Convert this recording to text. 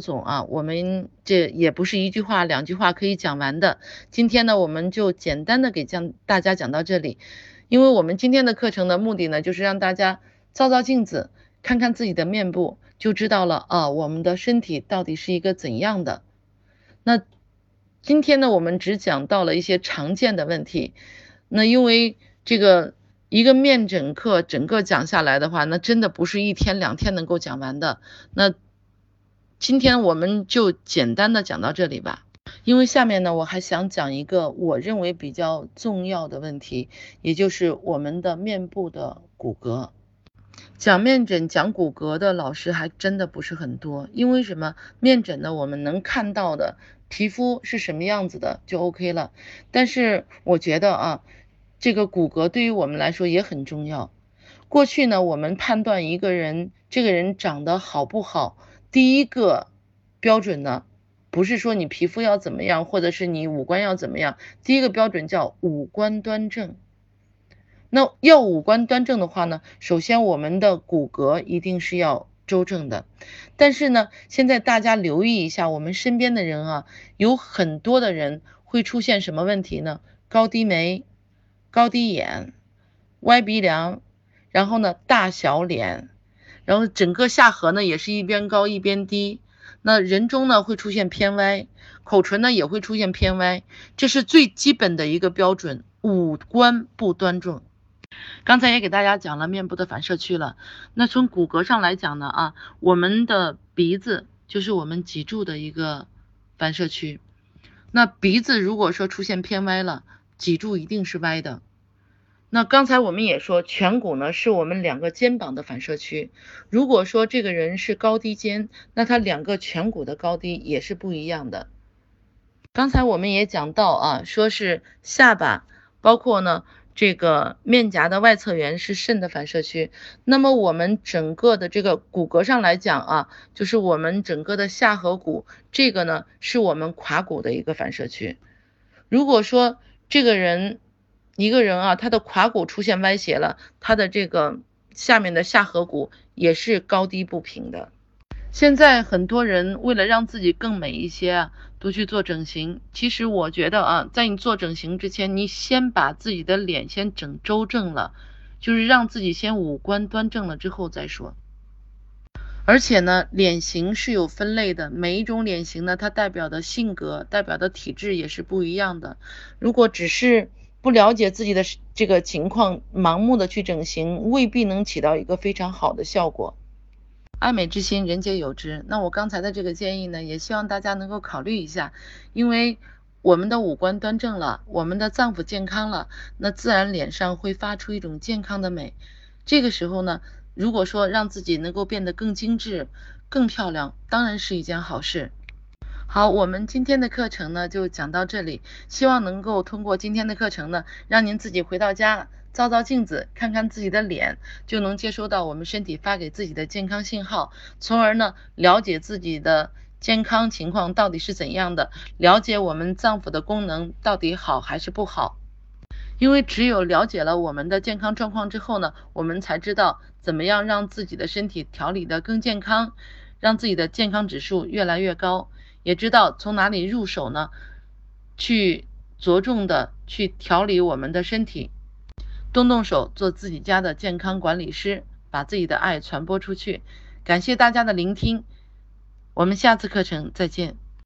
总啊，我们这也不是一句话两句话可以讲完的。今天呢，我们就简单的给讲大家讲到这里，因为我们今天的课程的目的呢，就是让大家照照镜子，看看自己的面部，就知道了啊，我们的身体到底是一个怎样的。那今天呢，我们只讲到了一些常见的问题。那因为这个一个面诊课整个讲下来的话，那真的不是一天两天能够讲完的。那今天我们就简单的讲到这里吧，因为下面呢我还想讲一个我认为比较重要的问题，也就是我们的面部的骨骼。讲面诊讲骨骼的老师还真的不是很多，因为什么？面诊呢我们能看到的皮肤是什么样子的就 OK 了，但是我觉得啊，这个骨骼对于我们来说也很重要。过去呢我们判断一个人这个人长得好不好。第一个标准呢，不是说你皮肤要怎么样，或者是你五官要怎么样。第一个标准叫五官端正。那要五官端正的话呢，首先我们的骨骼一定是要周正的。但是呢，现在大家留意一下，我们身边的人啊，有很多的人会出现什么问题呢？高低眉、高低眼、歪鼻梁，然后呢，大小脸。然后整个下颌呢也是一边高一边低，那人中呢会出现偏歪，口唇呢也会出现偏歪，这是最基本的一个标准，五官不端正。刚才也给大家讲了面部的反射区了，那从骨骼上来讲呢啊，我们的鼻子就是我们脊柱的一个反射区，那鼻子如果说出现偏歪了，脊柱一定是歪的。那刚才我们也说，颧骨呢是我们两个肩膀的反射区。如果说这个人是高低肩，那他两个颧骨的高低也是不一样的。刚才我们也讲到啊，说是下巴，包括呢这个面颊的外侧缘是肾的反射区。那么我们整个的这个骨骼上来讲啊，就是我们整个的下颌骨，这个呢是我们胯骨的一个反射区。如果说这个人，一个人啊，他的胯骨出现歪斜了，他的这个下面的下颌骨也是高低不平的。现在很多人为了让自己更美一些啊，都去做整形。其实我觉得啊，在你做整形之前，你先把自己的脸先整周正了，就是让自己先五官端正了之后再说。而且呢，脸型是有分类的，每一种脸型呢，它代表的性格、代表的体质也是不一样的。如果只是不了解自己的这个情况，盲目的去整形，未必能起到一个非常好的效果。爱美之心，人皆有之。那我刚才的这个建议呢，也希望大家能够考虑一下，因为我们的五官端正了，我们的脏腑健康了，那自然脸上会发出一种健康的美。这个时候呢，如果说让自己能够变得更精致、更漂亮，当然是一件好事。好，我们今天的课程呢就讲到这里，希望能够通过今天的课程呢，让您自己回到家照照镜子，看看自己的脸，就能接收到我们身体发给自己的健康信号，从而呢了解自己的健康情况到底是怎样的，了解我们脏腑的功能到底好还是不好。因为只有了解了我们的健康状况之后呢，我们才知道怎么样让自己的身体调理的更健康，让自己的健康指数越来越高。也知道从哪里入手呢？去着重的去调理我们的身体，动动手做自己家的健康管理师，把自己的爱传播出去。感谢大家的聆听，我们下次课程再见。